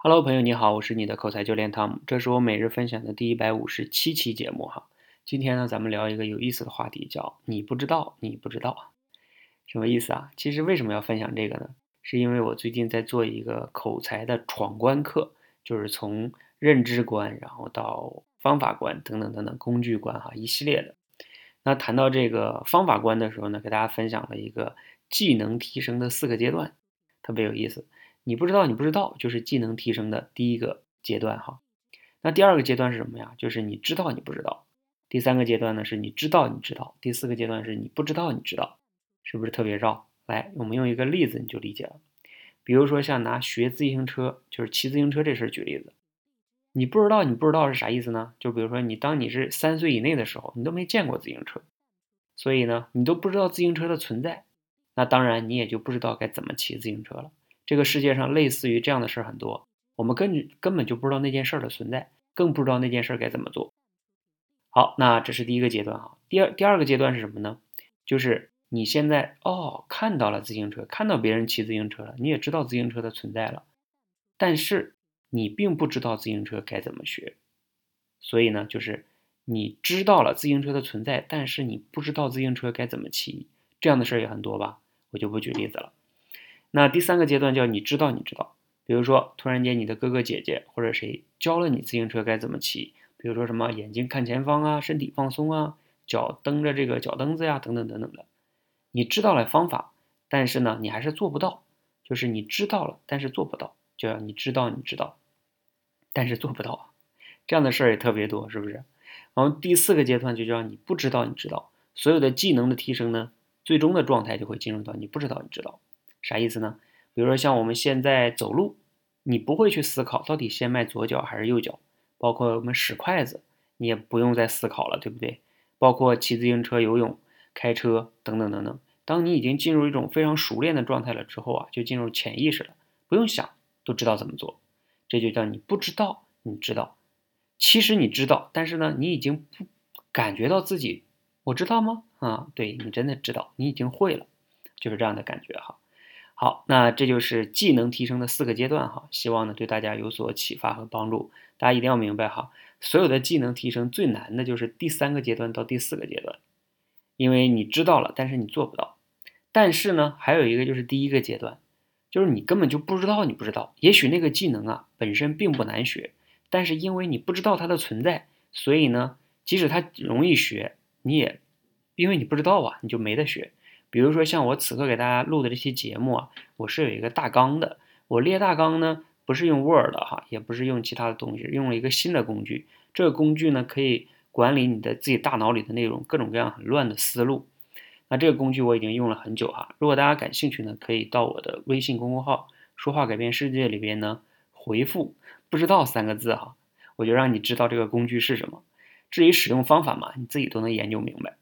Hello，朋友你好，我是你的口才教练汤姆，这是我每日分享的第一百五十七期节目哈。今天呢，咱们聊一个有意思的话题，叫你不知道，你不知道，什么意思啊？其实为什么要分享这个呢？是因为我最近在做一个口才的闯关课，就是从认知观，然后到方法观等等等等工具观哈，一系列的。那谈到这个方法观的时候呢，给大家分享了一个技能提升的四个阶段，特别有意思。你不知道，你不知道，就是技能提升的第一个阶段哈。那第二个阶段是什么呀？就是你知道你不知道。第三个阶段呢，是你知道你知道。第四个阶段是你不知道你知道，是不是特别绕？来，我们用一个例子你就理解了。比如说像拿学自行车，就是骑自行车这事举例子。你不知道你不知道是啥意思呢？就比如说你当你是三岁以内的时候，你都没见过自行车，所以呢，你都不知道自行车的存在，那当然你也就不知道该怎么骑自行车了。这个世界上类似于这样的事儿很多，我们根根本就不知道那件事儿的存在，更不知道那件事儿该怎么做。好，那这是第一个阶段哈。第二第二个阶段是什么呢？就是你现在哦看到了自行车，看到别人骑自行车了，你也知道自行车的存在了，但是你并不知道自行车该怎么学。所以呢，就是你知道了自行车的存在，但是你不知道自行车该怎么骑。这样的事儿也很多吧？我就不举例子了。那第三个阶段叫你知道你知道，比如说突然间你的哥哥姐姐或者谁教了你自行车该怎么骑，比如说什么眼睛看前方啊，身体放松啊，脚蹬着这个脚蹬子呀，等等等等的，你知道了方法，但是呢你还是做不到，就是你知道了但是做不到，就要你知道你知道，但是做不到啊，这样的事儿也特别多，是不是？然后第四个阶段就叫你不知道你知道，所有的技能的提升呢，最终的状态就会进入到你不知道你知道。啥意思呢？比如说像我们现在走路，你不会去思考到底先迈左脚还是右脚，包括我们使筷子，你也不用再思考了，对不对？包括骑自行车、游泳、开车等等等等。当你已经进入一种非常熟练的状态了之后啊，就进入潜意识了，不用想都知道怎么做。这就叫你不知道，你知道。其实你知道，但是呢，你已经不感觉到自己，我知道吗？啊，对你真的知道，你已经会了，就是这样的感觉哈。好，那这就是技能提升的四个阶段哈，希望呢对大家有所启发和帮助。大家一定要明白哈，所有的技能提升最难的就是第三个阶段到第四个阶段，因为你知道了，但是你做不到。但是呢，还有一个就是第一个阶段，就是你根本就不知道，你不知道。也许那个技能啊本身并不难学，但是因为你不知道它的存在，所以呢，即使它容易学，你也因为你不知道啊，你就没得学。比如说像我此刻给大家录的这期节目啊，我是有一个大纲的。我列大纲呢，不是用 Word 哈，也不是用其他的东西，用了一个新的工具。这个工具呢，可以管理你的自己大脑里的内容，各种各样很乱的思路。那这个工具我已经用了很久哈。如果大家感兴趣呢，可以到我的微信公众号“说话改变世界”里边呢，回复“不知道”三个字哈，我就让你知道这个工具是什么。至于使用方法嘛，你自己都能研究明白。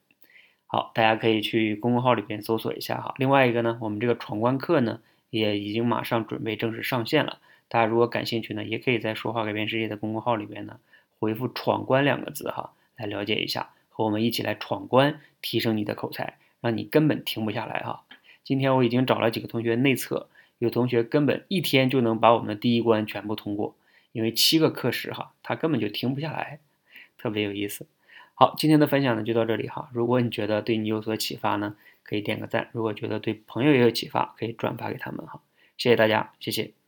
好，大家可以去公众号里边搜索一下哈。另外一个呢，我们这个闯关课呢，也已经马上准备正式上线了。大家如果感兴趣呢，也可以在“说话改变世界”的公众号里边呢，回复“闯关”两个字哈，来了解一下，和我们一起来闯关，提升你的口才，让你根本停不下来哈。今天我已经找了几个同学内测，有同学根本一天就能把我们的第一关全部通过，因为七个课时哈，他根本就停不下来，特别有意思。好，今天的分享呢就到这里哈。如果你觉得对你有所启发呢，可以点个赞；如果觉得对朋友也有启发，可以转发给他们哈。谢谢大家，谢谢。